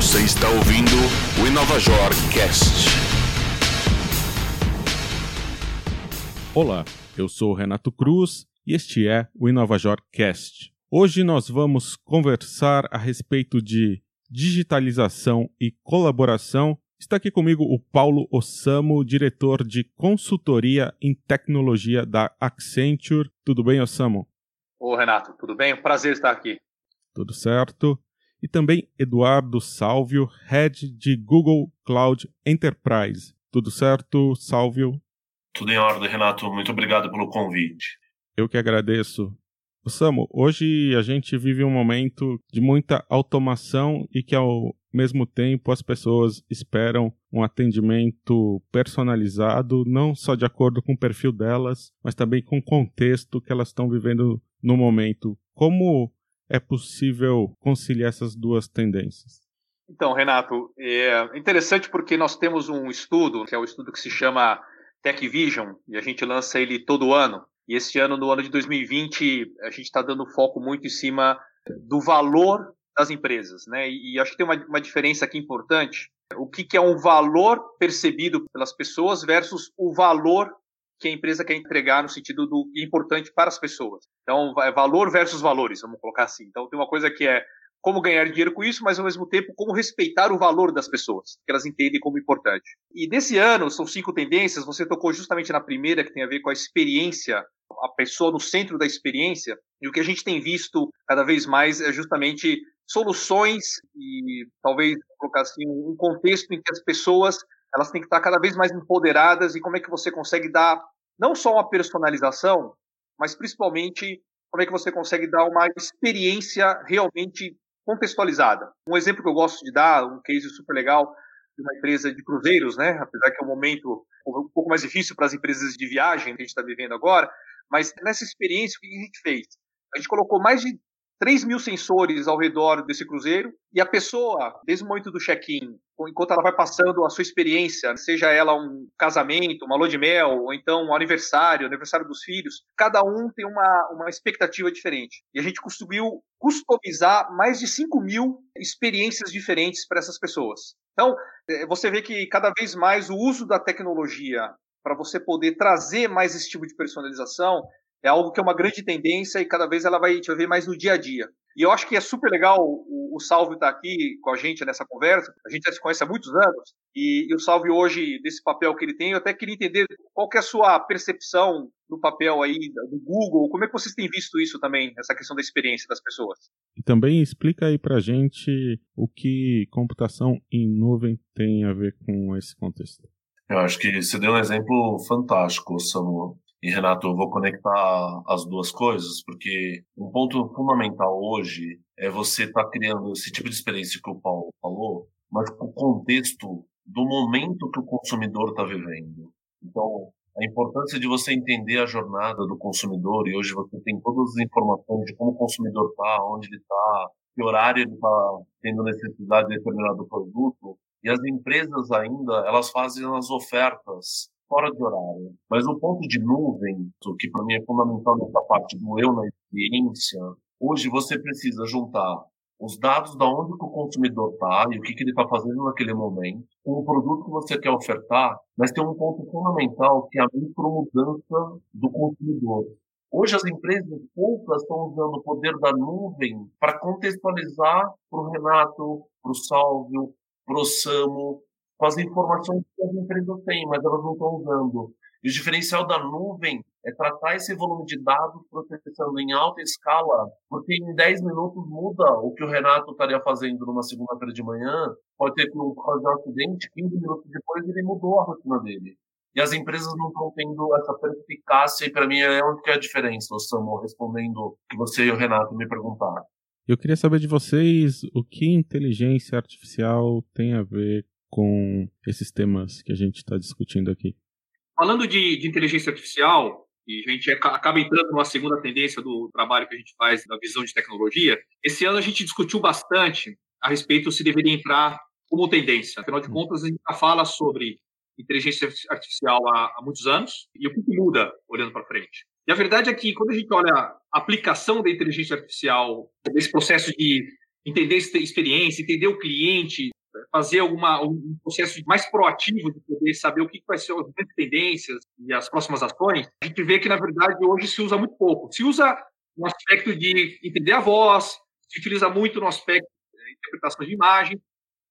Você está ouvindo o Inovajor Cast. Olá, eu sou o Renato Cruz e este é o Inovajor Cast. Hoje nós vamos conversar a respeito de digitalização e colaboração. Está aqui comigo o Paulo Ossamo, diretor de consultoria em tecnologia da Accenture. Tudo bem, Ossamo? Ô, Renato, tudo bem? Um prazer estar aqui. Tudo certo. E também Eduardo Salvio, Head de Google Cloud Enterprise. Tudo certo, Salvio? Tudo em ordem, Renato. Muito obrigado pelo convite. Eu que agradeço. Samu, hoje a gente vive um momento de muita automação e que ao mesmo tempo as pessoas esperam um atendimento personalizado, não só de acordo com o perfil delas, mas também com o contexto que elas estão vivendo no momento. Como é possível conciliar essas duas tendências? Então, Renato, é interessante porque nós temos um estudo, que é o um estudo que se chama Tech Vision, e a gente lança ele todo ano. E este ano, no ano de 2020, a gente está dando foco muito em cima do valor das empresas, né? E, e acho que tem uma, uma, diferença aqui importante. O que, que é um valor percebido pelas pessoas versus o valor que a empresa quer entregar no sentido do importante para as pessoas. Então, é valor versus valores, vamos colocar assim. Então, tem uma coisa que é como ganhar dinheiro com isso, mas ao mesmo tempo como respeitar o valor das pessoas, que elas entendem como importante. E nesse ano, são cinco tendências, você tocou justamente na primeira, que tem a ver com a experiência, a pessoa no centro da experiência, e o que a gente tem visto cada vez mais é justamente soluções e talvez colocar assim um contexto em que as pessoas elas têm que estar cada vez mais empoderadas e como é que você consegue dar não só uma personalização, mas principalmente como é que você consegue dar uma experiência realmente contextualizada. Um exemplo que eu gosto de dar, um case super legal de uma empresa de cruzeiros, né? Apesar que é um momento um pouco mais difícil para as empresas de viagem que a gente está vivendo agora, mas nessa experiência o que a gente fez? A gente colocou mais de 3 mil sensores ao redor desse cruzeiro e a pessoa, desde o momento do check-in, enquanto ela vai passando a sua experiência, seja ela um casamento, uma lua de mel, ou então um aniversário, aniversário dos filhos, cada um tem uma, uma expectativa diferente. E a gente conseguiu customizar mais de 5 mil experiências diferentes para essas pessoas. Então, é, você vê que cada vez mais o uso da tecnologia para você poder trazer mais esse tipo de personalização é algo que é uma grande tendência e cada vez ela vai, te ver mais no dia a dia. E eu acho que é super legal o, o Salve estar tá aqui com a gente nessa conversa. A gente já se conhece há muitos anos e, e, o Salve hoje, desse papel que ele tem, eu até queria entender qual que é a sua percepção no papel aí do Google, como é que vocês têm visto isso também, essa questão da experiência das pessoas? E também explica aí pra gente o que computação em nuvem tem a ver com esse contexto. Eu acho que você deu um exemplo fantástico, Samuel. E Renato, eu vou conectar as duas coisas, porque um ponto fundamental hoje é você estar tá criando esse tipo de experiência que o Paulo falou, mas com o contexto do momento que o consumidor está vivendo. Então, a importância de você entender a jornada do consumidor, e hoje você tem todas as informações de como o consumidor está, onde ele está, que horário ele está tendo necessidade de determinado produto, e as empresas ainda, elas fazem as ofertas fora de horário. Mas o ponto de nuvem, que para mim é fundamental nessa parte do eu na experiência, hoje você precisa juntar os dados da onde que o consumidor está e o que, que ele está fazendo naquele momento, com o produto que você quer ofertar, mas tem um ponto fundamental que é a micromudança do consumidor. Hoje as empresas poucas estão usando o poder da nuvem para contextualizar para o Renato, para o Salvio, para o Samo, com as informações que as empresas têm, mas elas não estão usando. E o diferencial da nuvem é tratar esse volume de dados processando em alta escala, porque em 10 minutos muda o que o Renato estaria fazendo numa segunda-feira de manhã, pode ter que fazer um acidente, 15 minutos depois ele mudou a rotina dele. E as empresas não estão tendo essa perspicácia, e para mim é onde que é a diferença, o Samu, respondendo que você e o Renato me perguntaram. Eu queria saber de vocês o que inteligência artificial tem a ver com esses temas que a gente está discutindo aqui? Falando de, de, inteligência artificial, e a gente acaba entrando numa segunda tendência do trabalho que a gente faz da visão de tecnologia, esse ano a gente discutiu bastante a respeito se deveria entrar como tendência. Afinal de hum. contas, a gente já fala sobre inteligência artificial há, há muitos anos e o que muda olhando para frente. E a verdade é que quando a gente olha a aplicação da inteligência artificial nesse processo de entender experiência, entender o cliente, fazer alguma, um processo mais proativo de poder saber o que vai ser as tendências e as próximas ações, a gente vê que, na verdade, hoje se usa muito pouco. Se usa no aspecto de entender a voz, se utiliza muito no aspecto de interpretação de imagem,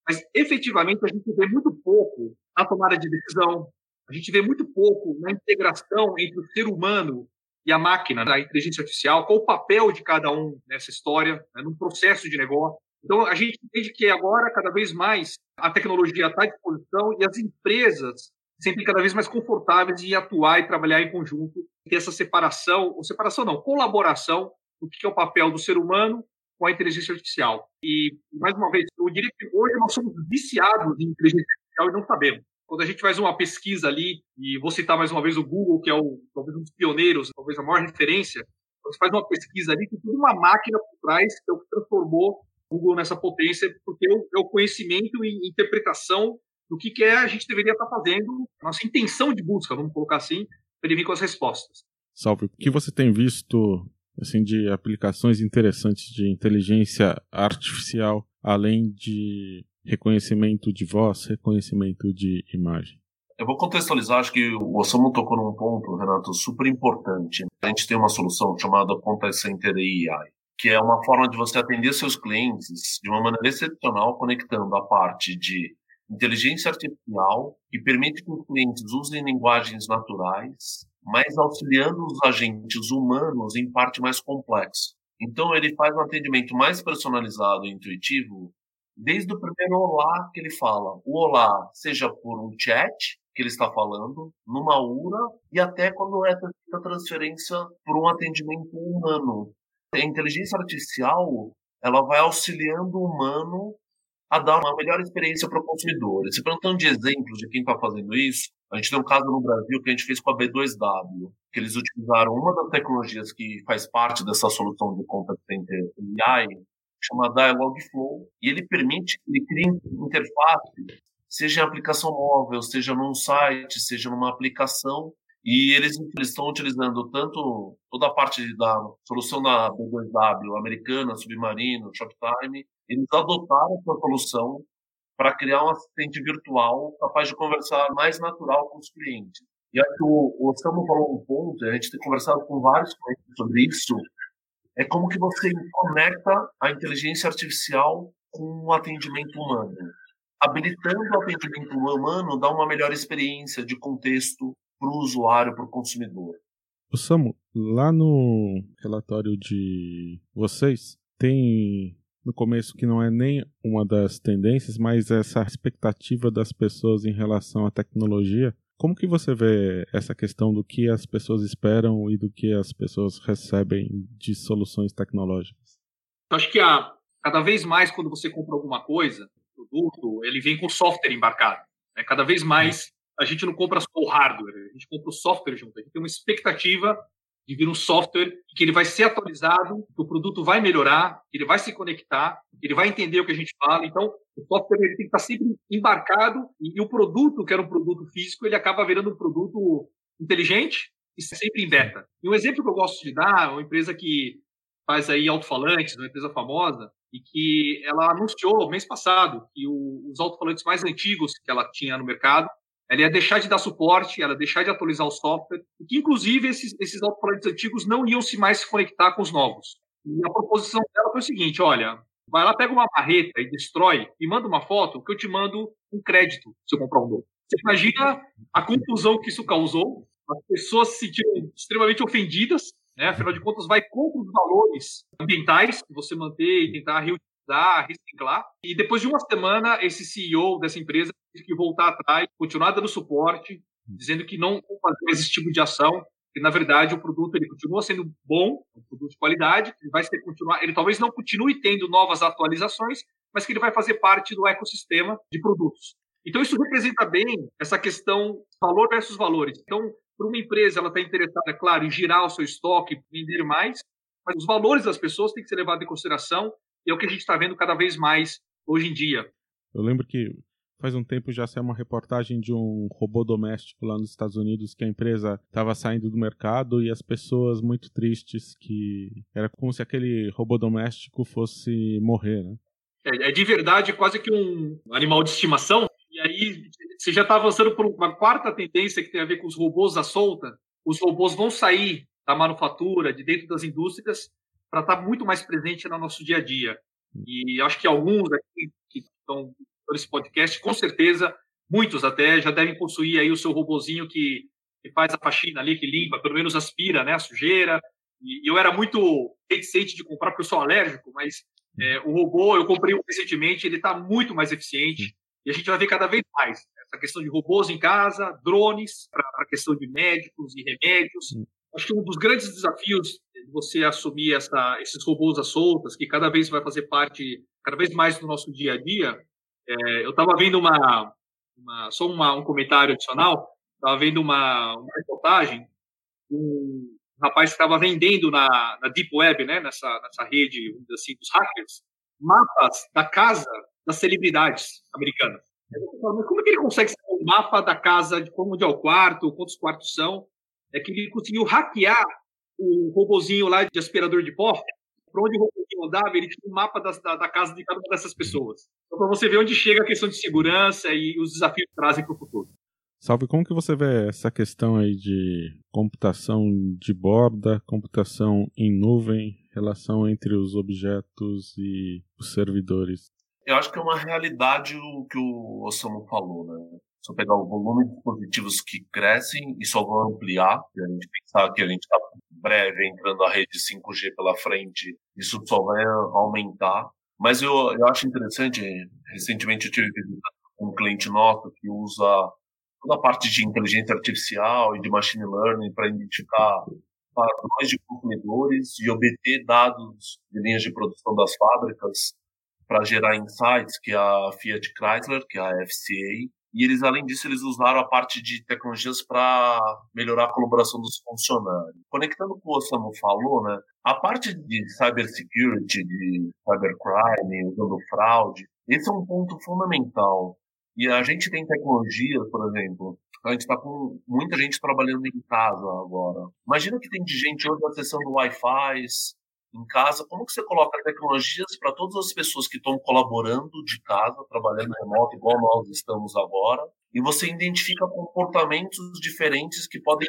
mas efetivamente a gente vê muito pouco na tomada de decisão, a gente vê muito pouco na integração entre o ser humano e a máquina, a inteligência artificial, qual o papel de cada um nessa história, né, num processo de negócio. Então, a gente entende que agora, cada vez mais, a tecnologia está à disposição e as empresas sempre cada vez mais confortáveis em atuar e trabalhar em conjunto, ter essa separação, ou separação não, colaboração do que é o papel do ser humano com a inteligência artificial. E, mais uma vez, eu diria que hoje nós somos viciados em inteligência artificial e não sabemos. Quando a gente faz uma pesquisa ali, e vou citar mais uma vez o Google, que é o, talvez um dos pioneiros, talvez a maior referência, você faz uma pesquisa ali, tem uma máquina por trás que é o que transformou Google nessa potência, porque é o é conhecimento e interpretação do que, que é a gente deveria estar fazendo, nossa intenção de busca, vamos colocar assim, para ele vir com as respostas. Salve. O que você tem visto assim de aplicações interessantes de inteligência artificial, além de reconhecimento de voz, reconhecimento de imagem? Eu vou contextualizar, acho que o Osamu tocou num ponto, Renato, super importante. A gente tem uma solução chamada Contact Center AI, que é uma forma de você atender seus clientes de uma maneira excepcional, conectando a parte de inteligência artificial, que permite que os clientes usem linguagens naturais, mas auxiliando os agentes humanos em parte mais complexa. Então, ele faz um atendimento mais personalizado e intuitivo, desde o primeiro olá que ele fala. O olá, seja por um chat, que ele está falando, numa URA, e até quando é feita a transferência por um atendimento humano. A inteligência artificial, ela vai auxiliando o humano a dar uma melhor experiência para o consumidor. Se perguntando de exemplos de quem está fazendo isso, a gente tem um caso no Brasil que a gente fez com a B2W, que eles utilizaram uma das tecnologias que faz parte dessa solução de contact center AI, chamada Dialogflow, e ele permite que ele crie interface, seja em aplicação móvel, seja num site, seja numa aplicação, e eles, estão utilizando tanto toda a parte da solução da B2W americana, Submarino, Shoptime, eles adotaram essa solução para criar um assistente virtual capaz de conversar mais natural com os clientes. E acho que o, o Samu falou um ponto, a gente tem conversado com vários clientes sobre isso, é como que você conecta a inteligência artificial com o atendimento humano. Habilitando o atendimento humano dá uma melhor experiência de contexto para o usuário, para o consumidor. O Samu, lá no relatório de vocês, tem no começo que não é nem uma das tendências, mas essa expectativa das pessoas em relação à tecnologia. Como que você vê essa questão do que as pessoas esperam e do que as pessoas recebem de soluções tecnológicas? Eu acho que a, cada vez mais quando você compra alguma coisa, produto, ele vem com software embarcado. Né? Cada vez mais a gente não compra só o hardware, a gente compra o software junto. A gente tem uma expectativa de vir um software que ele vai ser atualizado, que o produto vai melhorar, que ele vai se conectar, que ele vai entender o que a gente fala. Então, o software ele tem que estar sempre embarcado e, e o produto, que era um produto físico, ele acaba virando um produto inteligente e sempre em beta. E um exemplo que eu gosto de dar, uma empresa que faz aí alto-falantes, uma empresa famosa, e que ela anunciou mês passado que o, os alto-falantes mais antigos que ela tinha no mercado ela ia deixar de dar suporte, ela ia deixar de atualizar o software, e que, inclusive, esses, esses antigos não iam se mais se conectar com os novos. E a proposição dela foi o seguinte, olha, vai lá, pega uma marreta e destrói, e manda uma foto que eu te mando um crédito se eu comprar um novo. Você imagina a confusão que isso causou, as pessoas se sentiram extremamente ofendidas, né? afinal de contas vai contra os valores ambientais que você manter e tentar reutilizar, reciclar, e depois de uma semana, esse CEO dessa empresa teve que voltar atrás, continuar dando suporte, dizendo que não fazer esse tipo de ação, que na verdade o produto ele continua sendo bom, um produto de qualidade, ele vai ser continuar, ele talvez não continue tendo novas atualizações, mas que ele vai fazer parte do ecossistema de produtos. Então isso representa bem essa questão valor versus valores. Então, para uma empresa, ela está interessada, claro, em girar o seu estoque, vender mais, mas os valores das pessoas têm que ser levados em consideração é o que a gente está vendo cada vez mais hoje em dia. Eu lembro que faz um tempo já saiu uma reportagem de um robô doméstico lá nos Estados Unidos que a empresa estava saindo do mercado e as pessoas muito tristes que era como se aquele robô doméstico fosse morrer, né? É, é de verdade quase que um animal de estimação. E aí você já está avançando por uma quarta tendência que tem a ver com os robôs à solta. Os robôs vão sair da manufatura, de dentro das indústrias, para estar tá muito mais presente no nosso dia a dia. E acho que alguns aqui que estão nesse podcast, com certeza, muitos até, já devem possuir aí o seu robozinho que, que faz a faxina ali, que limpa, pelo menos aspira né, a sujeira. E, eu era muito reticente de comprar porque eu sou alérgico, mas é, o robô, eu comprei um recentemente, ele está muito mais eficiente. E a gente vai ver cada vez mais essa questão de robôs em casa, drones para a questão de médicos e remédios. Acho que um dos grandes desafios de você assumir essa, esses robôs às soltas, que cada vez vai fazer parte, cada vez mais do nosso dia a dia. É, eu estava vendo uma, uma só uma, um comentário adicional, estava vendo uma, uma reportagem de um rapaz que estava vendendo na, na Deep Web, né, nessa, nessa rede assim, dos hackers, mapas da casa das celebridades americanas. Como é que ele consegue saber o mapa da casa, de como é o quarto, quantos quartos são? É que ele conseguiu hackear o robozinho lá de aspirador de pó, para onde o robozinho andava, ele tinha um mapa da, da, da, casa de cada uma dessas pessoas. Então, para você ver onde chega a questão de segurança e os desafios que trazem para o futuro. Salve, como que você vê essa questão aí de computação de borda, computação em nuvem, relação entre os objetos e os servidores? Eu acho que é uma realidade o que o Osamu falou, né? Eu pegar o volume de dispositivos que crescem e só vão ampliar, e a gente pensar que a gente está breve entrando a rede 5G pela frente, isso só vai aumentar. Mas eu, eu acho interessante, recentemente eu tive um cliente nosso que usa toda a parte de inteligência artificial e de machine learning para identificar padrões de consumidores e obter dados de linhas de produção das fábricas para gerar insights, que é a Fiat Chrysler, que é a FCA, e eles, além disso, eles usaram a parte de tecnologias para melhorar a colaboração dos funcionários. Conectando com o que o Samu falou, né, a parte de cybersecurity, de cybercrime, usando fraude, esse é um ponto fundamental. E a gente tem tecnologias, por exemplo, a gente está com muita gente trabalhando em casa agora. Imagina que tem gente hoje acessando Wi-Fi, em casa, como que você coloca tecnologias para todas as pessoas que estão colaborando de casa, trabalhando remoto, igual nós estamos agora, e você identifica comportamentos diferentes que podem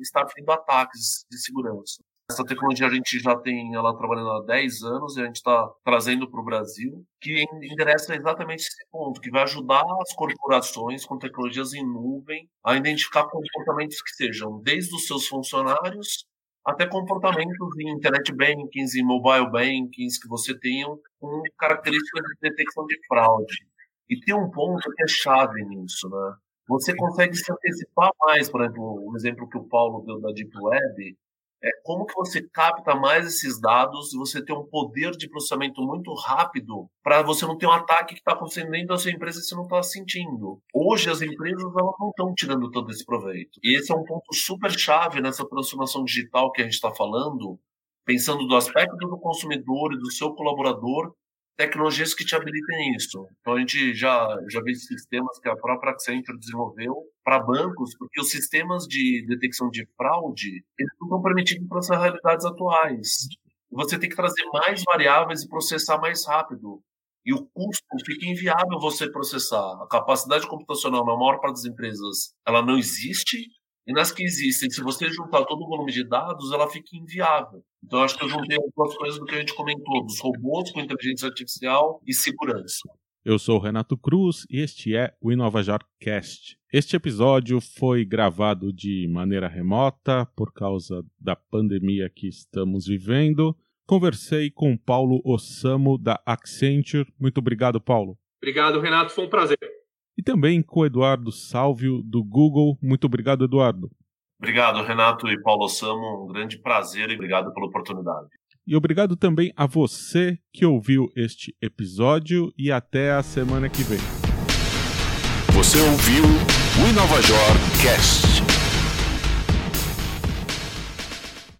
estar tendo ataques de segurança. Essa tecnologia a gente já tem ela trabalhando há 10 anos e a gente está trazendo para o Brasil, que endereça exatamente esse ponto, que vai ajudar as corporações com tecnologias em nuvem a identificar comportamentos que sejam desde os seus funcionários até comportamentos em internet bankings e mobile bankings que você tenham com características de detecção de fraude. E tem um ponto que é chave nisso, né? Você consegue se antecipar mais, por exemplo, o exemplo que o Paulo deu da Deep Web, é como que você capta mais esses dados e você tem um poder de processamento muito rápido para você não ter um ataque que está acontecendo dentro da sua empresa e você não está sentindo. Hoje as empresas elas não estão tirando todo esse proveito. E esse é um ponto super chave nessa transformação digital que a gente está falando, pensando do aspecto do consumidor e do seu colaborador tecnologias que te habilitem isso. Então a gente já já vê sistemas que a própria Accenture desenvolveu para bancos, porque os sistemas de detecção de fraude eles não estão permitindo para essas realidades atuais. Você tem que trazer mais variáveis e processar mais rápido. E o custo fica inviável você processar. A capacidade computacional na maior parte das empresas ela não existe e nas que existem, se você juntar todo o volume de dados, ela fica inviável. Então, acho que eu juntei algumas coisas do que a gente comentou, dos robôs com inteligência artificial e segurança. Eu sou o Renato Cruz e este é o InovaJor Cast. Este episódio foi gravado de maneira remota por causa da pandemia que estamos vivendo. Conversei com Paulo Ossamo da Accenture. Muito obrigado, Paulo. Obrigado, Renato. Foi um prazer e também com o Eduardo Salvio, do Google. Muito obrigado, Eduardo. Obrigado, Renato e Paulo Samo. Um grande prazer e obrigado pela oportunidade. E obrigado também a você que ouviu este episódio e até a semana que vem. Você ouviu o InovaJor Cast.